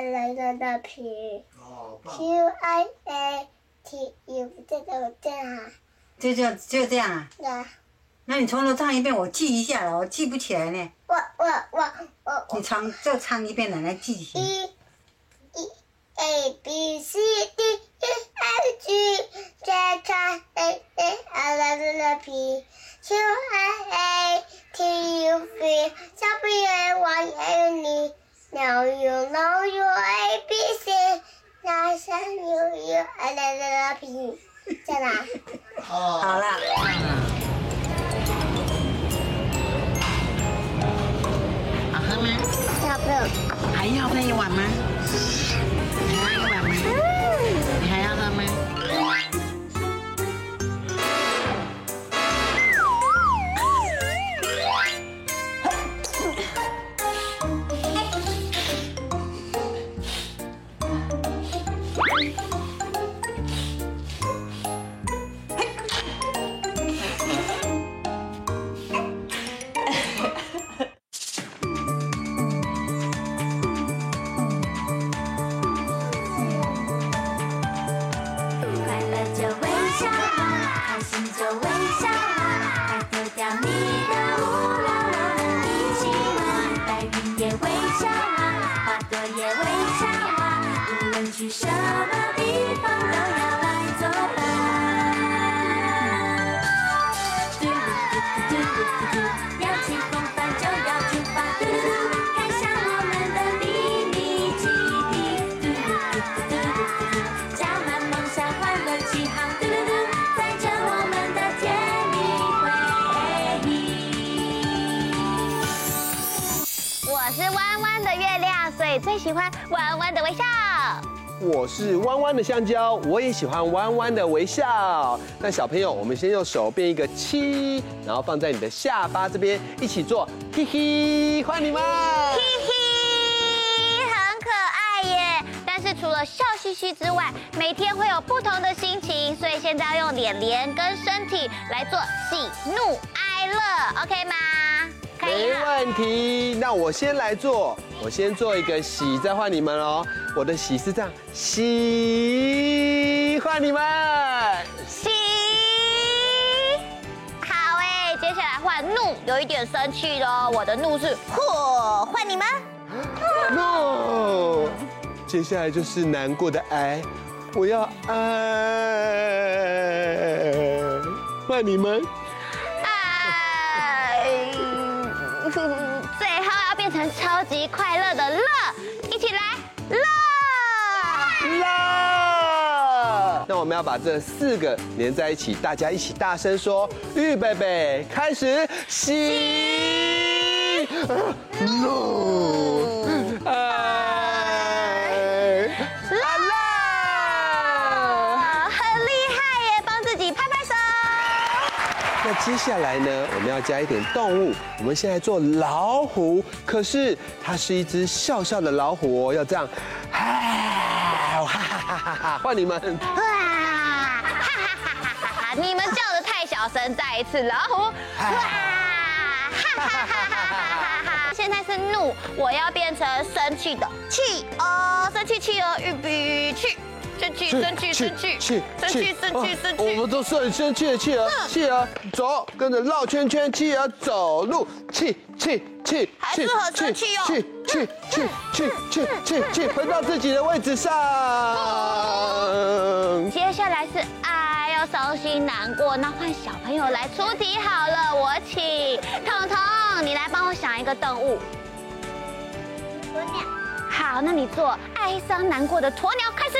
最可爱了人的皮。哦，Q I A T U，这个我这样啊，就就就这样啊？呀，那你从头唱一遍，我记一下了，我记不起来呢。我我我我你唱就唱一遍，奶奶记起来。E E A B C D E F G，最可爱了人的皮。Q I A T U V，小朋友我爱你。Now you know you A B C， ฉันเยอะๆอะไรละพี่จะนะเอ้างไหมชอบเลยหา 最喜欢弯弯的微笑。我是弯弯的香蕉，我也喜欢弯弯的微笑。那小朋友，我们先用手变一个七，然后放在你的下巴这边，一起做嘿嘿，换你们。嘿嘿，很可爱耶！但是除了笑嘻嘻之外，每天会有不同的心情，所以现在要用脸脸跟身体来做喜怒哀乐，OK 吗？没。问题，那我先来做，我先做一个喜，再换你们哦。我的喜是这样，喜，换你们。喜，好哎，接下来换怒，有一点生气喽。我的怒是火，换你们。no，接下来就是难过的哀，我要哀，换你们。最后要变成超级快乐的乐，一起来乐！乐！那我们要把这四个连在一起，大家一起大声说：预备备，开始，喜怒接下来呢，我们要加一点动物。我们现在做老虎，可是它是一只笑笑的老虎哦，要这样，哈哈哈哈哈！换你们。哇，哈哈哈哈哈哈！你们叫的太小声，再一次老虎，哇，哈哈哈哈哈哈！现在是怒，我要变成生气的气哦，生气气哦，预备去。生气，生气，生气，气生气，生气，生我气。们都是很生气的气啊，气啊走，跟着绕圈圈，气啊走路，气气气还是很生气哦气气气气气气气，回到自己的位置上。接下来是爱，要伤心难过，那换小朋友来出题好了，我请彤彤，你来帮我想一个动物。鸵鸟。好，那你做哀伤难过的鸵鸟，开始。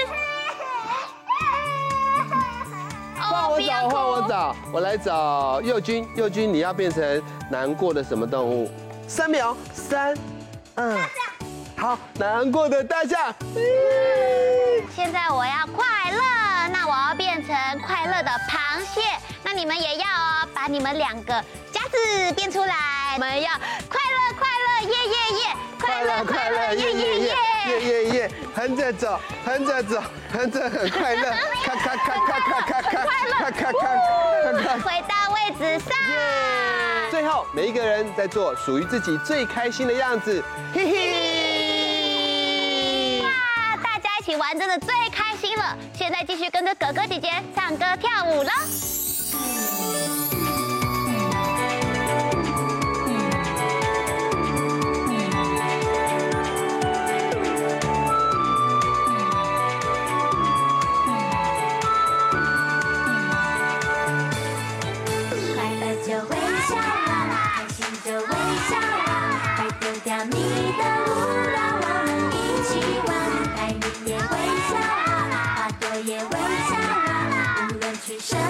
换我找，换我找，我来找佑君。佑君，你要变成难过的什么动物？三秒，三，二，好，难过的大象。现在我要快乐，那我要变成快乐的螃蟹。那你们也要哦，把你们两个夹子变出来。我们要快乐快乐耶耶耶，快乐快乐耶耶耶。耶耶耶横着走横着走横着很快乐快快快快快乐。回到位置上最后每一个人在做属于自己最开心的样子嘿嘿哇大家一起玩真的最开心了现在继续跟着哥哥姐姐唱歌跳舞喽的舞蹈我们一起玩。也微笑啊花朵也笑啊无论去什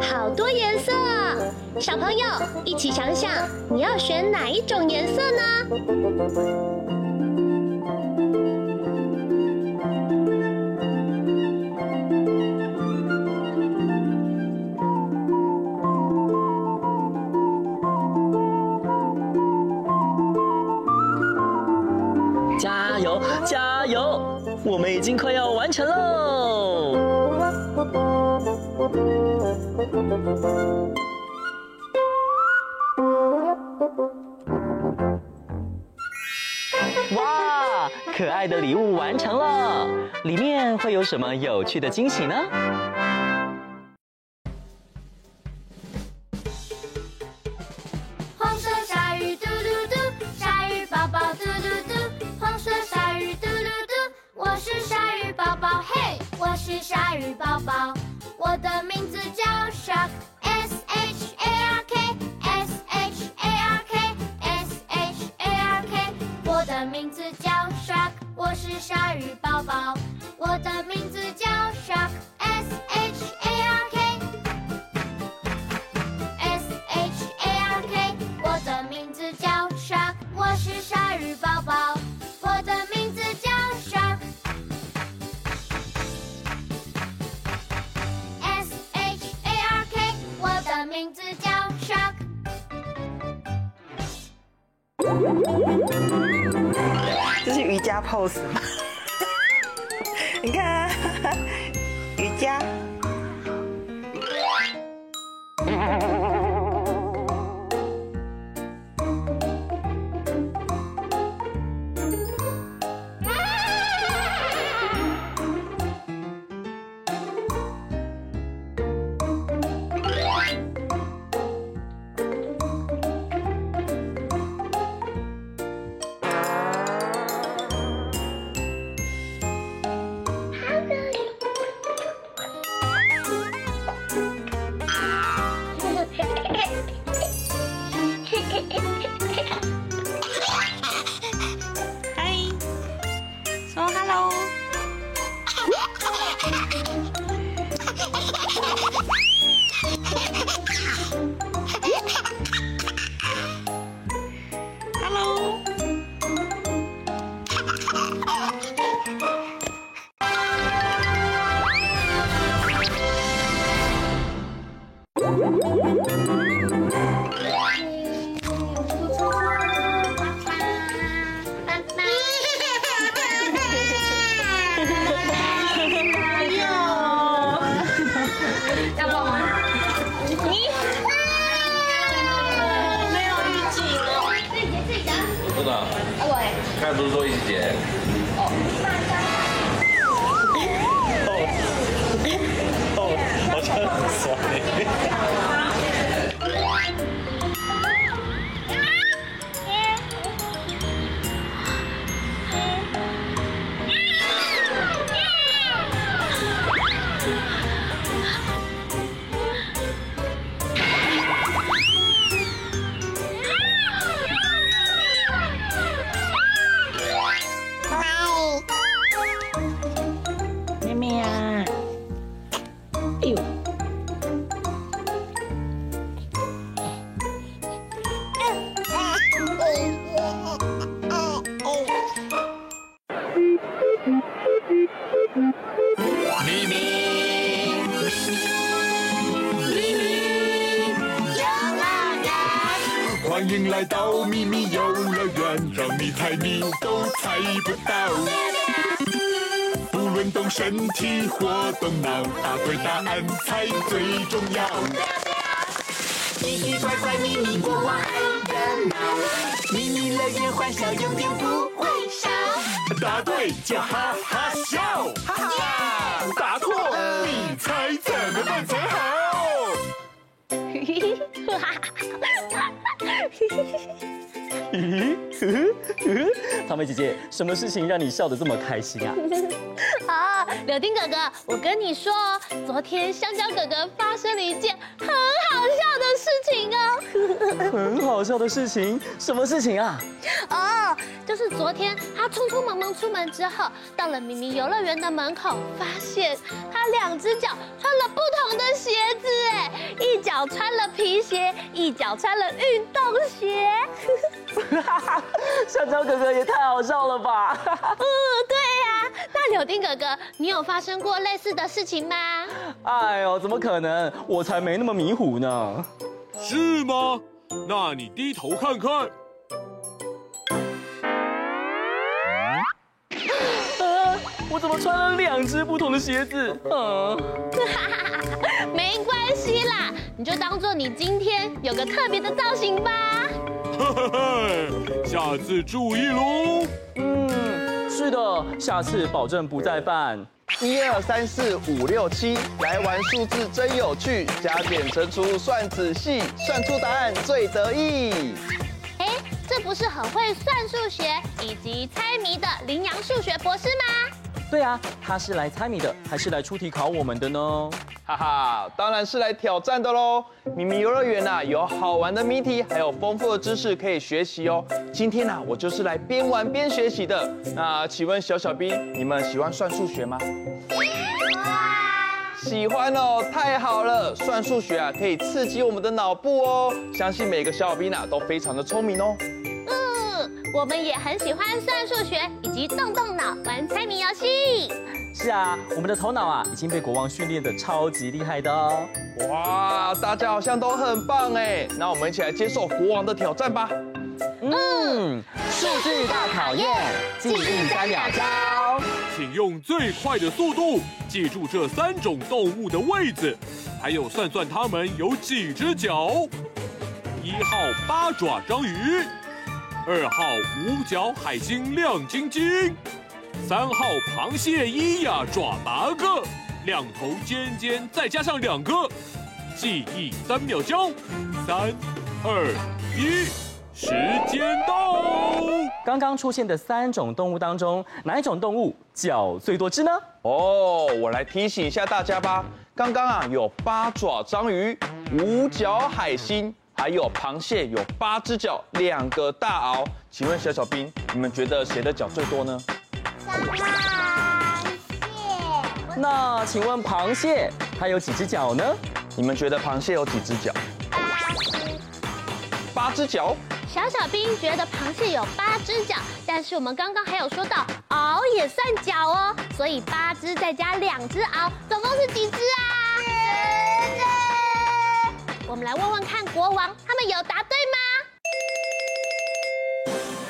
好多颜色小朋友一起想想你要选哪一种颜色呢？加油加油我们已经快要完成喽。哇可爱的礼物完成了。里面会有什么有趣的惊喜呢？pose 吗？欢迎来到咪咪游乐园，让你猜谜都猜不到。不论动身体或动脑，答对答案才最重要。奇奇怪怪咪咪国王爱热闹，咪咪乐园欢笑永远不会少。答对就哈哈笑，哈哈！答错你猜怎么办才好？草莓姐姐，什么事情让你笑得这么开心啊？啊，柳丁哥哥，我跟你说哦，昨天香蕉哥哥发生了一件很好笑的事情哦。很好笑的事情，什么事情啊？哦，就是昨天他匆匆忙忙出门之后，到了明明游乐园的门口，发现他两只脚穿了不同的鞋子，哎，一脚穿了皮鞋，一脚穿了运动鞋。香蕉哥哥也太好笑了吧！嗯，对呀、那柳丁哥哥，你有发生过类似的事情吗？哎呦，怎么可能？我才没那么迷糊呢。是吗？那你低头看看。我怎么穿了两只不同的鞋子？啊，没关系啦，你就当做你今天有个特别的造型吧。呵呵呵，下次注意喽。嗯，是的，下次保证不再犯。一二三四五六七，来玩数字真有趣，加减乘除算仔细，算出答案最得意。哎，这不是很会算数学以及猜谜的羚羊数学博士吗？对啊，他是来猜谜的，还是来出题考我们的呢？哈哈，当然是来挑战的喽！咪咪游乐园呐，有好玩的谜题，还有丰富的知识可以学习哦。今天呢，我就是来边玩边学习的。那请问小小兵，你们喜欢算数学吗？喜欢哦，太好了！算数学啊，可以刺激我们的脑部哦。相信每个小小兵啊，都非常的聪明哦。嗯，我们也很喜欢算数学以及动动脑玩猜谜游戏。是啊，我们的头脑啊，已经被国王训练的超级厉害的哦。哇，大家好像都很棒哎，那我们一起来接受国王的挑战吧。嗯，数据大考验，记忆三秒教。请用最快的速度记住这三种动物的位置，还有算算它们有几只脚。一号八爪章鱼，二号五角海星亮晶晶，三号螃蟹一呀爪八个，两头尖尖再加上两个。记忆三秒教，三二一，时间到。刚刚出现的三种动物当中，哪一种动物脚最多只呢？哦，我来提醒一下大家吧。刚刚啊有八爪章鱼、五角海星，还有螃蟹有八只脚，两个大螯。请问小小兵，你们觉得谁的脚最多呢？螃蟹。那请问螃蟹它有几只脚呢？你们觉得螃蟹有几只脚？八只脚。小小兵觉得螃蟹有八只脚，但是我们刚刚还有说到螯也算脚哦，所以八只再加两只螯，总共是几只啊？我们来问问看国王，他们有答对吗？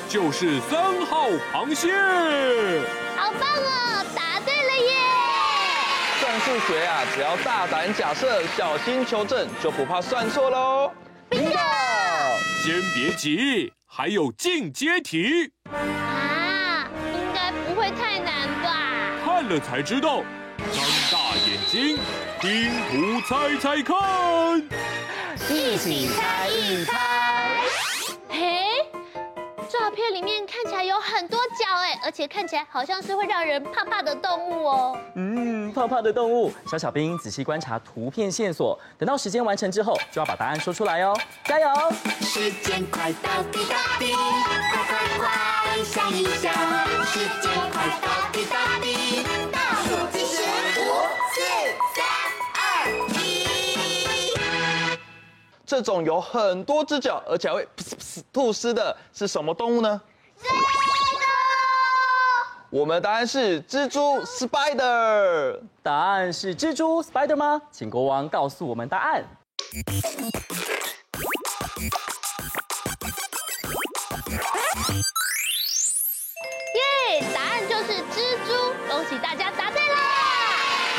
就是三号螃蟹。好棒哦，答对了耶！算数学啊，只要大胆假设，小心求证，就不怕算错喽。Bingo！先别急，还有进阶题啊，应该不会太难吧？看了才知道。张大眼睛，拼图猜猜看，一起猜一猜。嘿，照片里面看起来有很多脚哎，而且看起来好像是会让人怕怕的动物哦。嗯，怕怕的动物，小小兵仔细观察图片线索，等到时间完成之后，就要把答案说出来哦。加油！时间快到滴答滴，快快快想一想，时间快到滴答滴，这种有很多只脚，而且还会噗噗噗吐丝的是什么动物呢？我们的答案是蜘蛛 （spider）。答案是蜘蛛 （spider） 吗？请国王告诉我们答案。耶，答案就是蜘蛛，恭喜大家答对啦！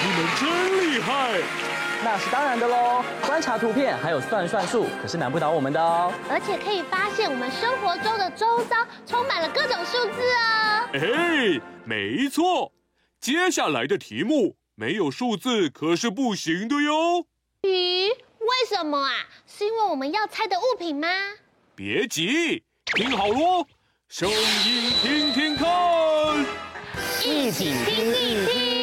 你们真厉害！那是当然的喽，观察图片还有算算术，可是难不倒我们的哦。而且可以发现我们生活中的周遭充满了各种数字哦。哎，没错，接下来的题目没有数字可是不行的哟。咦，为什么啊？是因为我们要猜的物品吗？别急，听好喽，声音听听看，一起听一听。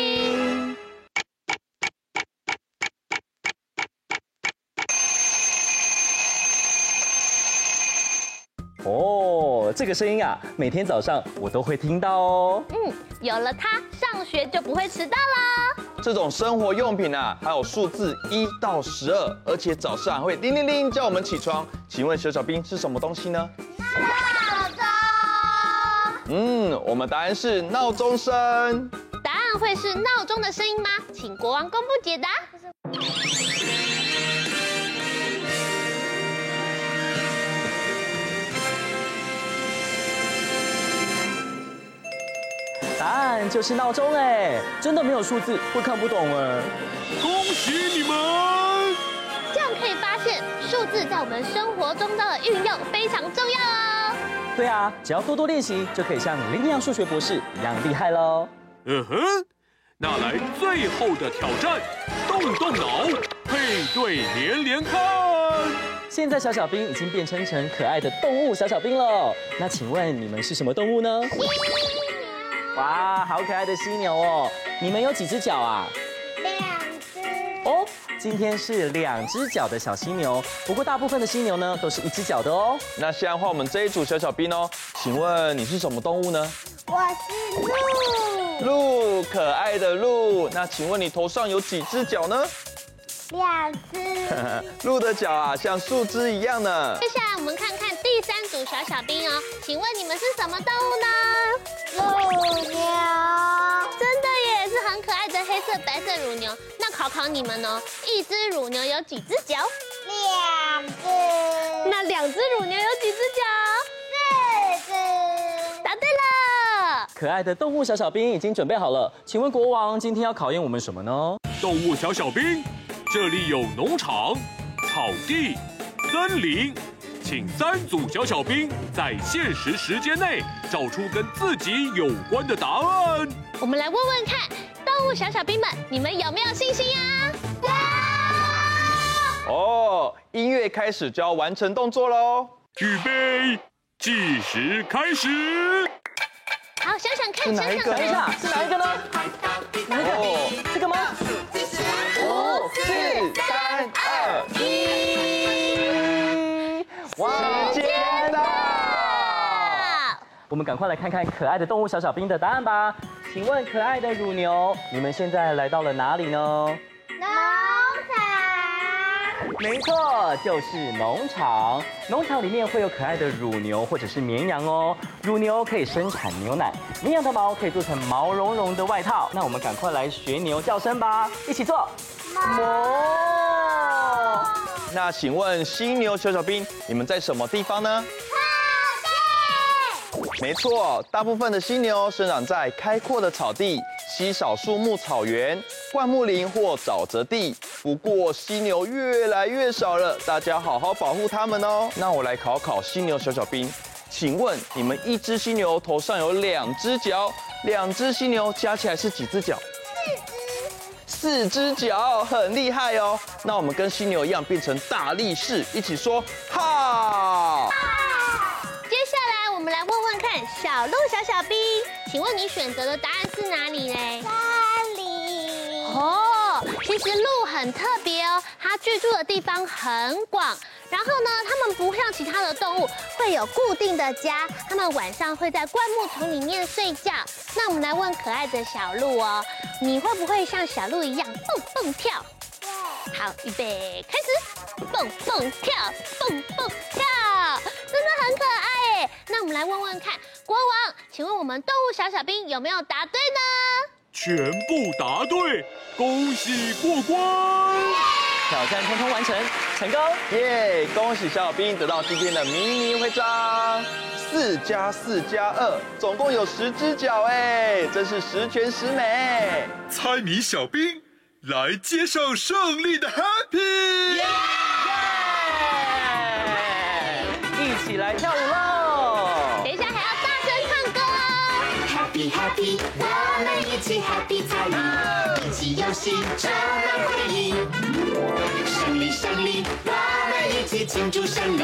哦，这个声音啊，每天早上我都会听到哦。嗯，有了它，上学就不会迟到啦。这种生活用品啊，还有数字一到十二，而且早上还会叮铃铃叫我们起床。请问小小兵是什么东西呢？闹钟。嗯，我们答案是闹钟声。答案会是闹钟的声音吗？请国王公布解答。答案就是闹钟哎，真的没有数字会看不懂哎。恭喜你们！这样可以发现数字在我们生活中的运用非常重要哦。对啊，只要多多练习，就可以像林阳数学博士一样厉害喽。嗯哼，那来最后的挑战，动动脑，配对连连看。现在小小兵已经变成成可爱的动物小小兵了，那请问你们是什么动物呢？哇，好可爱的犀牛哦！你们有几只脚啊？两只。哦，今天是两只脚的小犀牛。不过大部分的犀牛呢，都是一只脚的哦。那现在换我们这一组小小兵哦。请问你是什么动物呢？我是鹿。鹿，可爱的鹿。那请问你头上有几只脚呢？两只。鹿的脚啊，像树枝一样呢。接下来我们看看第三组小小兵哦。请问你们是什么动物呢？乳牛。那考考你们哦，一只乳牛有几只脚？两只。那两只乳牛有几只脚？四只。答对了。可爱的动物小小兵已经准备好了，请问国王今天要考验我们什么呢？动物小小兵，这里有农场、草地、森林。请三组小小兵在限时时间内找出跟自己有关的答案。我们来问问看，动物小小兵们，你们有没有信心啊？哦，音乐开始就要完成动作喽！预备，计时开始。好，想想看，是哪一个？等一下，是哪一个呢？哪一个？哦，这个吗？五、四、三、二、一，时间到！我们赶快来看看可爱的动物小小兵的答案吧。请问可爱的乳牛，你们现在来到了哪里呢？农场。没错，就是农场。农场里面会有可爱的乳牛或者是绵羊哦。乳牛可以生产牛奶，绵羊的毛可以做成毛茸茸的外套。那我们赶快来学牛叫声吧，一起做。哞。那请问犀牛小小兵，你们在什么地方呢？没错，大部分的犀牛生长在开阔的草地、稀少树木草原、灌木林或沼泽地。不过犀牛越来越少了，大家好好保护它们哦。那我来考考犀牛小小兵，请问你们一只犀牛头上有两只脚，两只犀牛加起来是几只脚？四只。四只脚，很厉害哦。那我们跟犀牛一样变成大力士，一起说哈。看，小鹿小小兵，请问你选择的答案是哪里呢？哪里？哦，其实鹿很特别哦，它居住的地方很广。然后呢，它们不像其他的动物会有固定的家，它们晚上会在灌木丛里面睡觉。那我们来问可爱的小鹿哦，你会不会像小鹿一样蹦蹦跳？好，预备，开始，蹦蹦跳，蹦蹦跳。那我们来问问看，国王，请问我们动物小小兵有没有答对呢？全部答对，恭喜过关！挑战通通完成，成功！耶！恭喜小小兵得到今天的迷你徽章。四加四加二，总共有十只脚哎，真是十全十美。猜谜小兵来接受胜利的 Happy！耶！一起来跳舞！Happy Happy，我们一起 Happy 猜谜，一起游戏充满回忆。胜利胜利，我们一起庆祝胜利，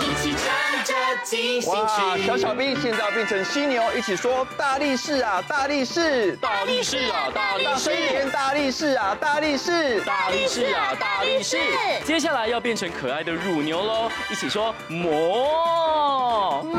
一起唱着进行曲。小小兵现在要变成犀牛，一起说大力士啊，大力士，大力士啊，大力士，连大力士啊，大力士，大力士啊，大力士。接下来要变成可爱的乳牛喽，一起说磨磨，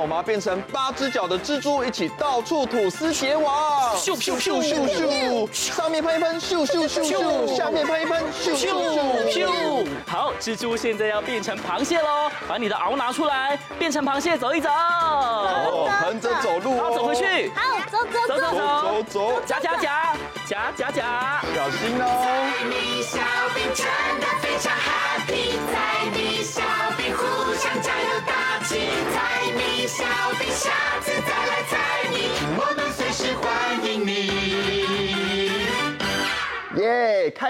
我们要变成八只脚的蜘蛛，一起到处吐丝结网，咻咻咻咻咻，上面喷一喷，咻咻咻咻，下面喷一喷，咻咻咻咻。好，蜘蛛现在要变成螃蟹喽，把你的螯拿出来，变成螃蟹走一走，哦，横着走路，好，走回去，好，走走走。走走走，夹夹夹夹夹夹，小心哦。在你小兵真的非常 happy，猜谜小兵互相加油打气，猜谜小兵下次再来猜谜，我们随时欢迎你。耶，开。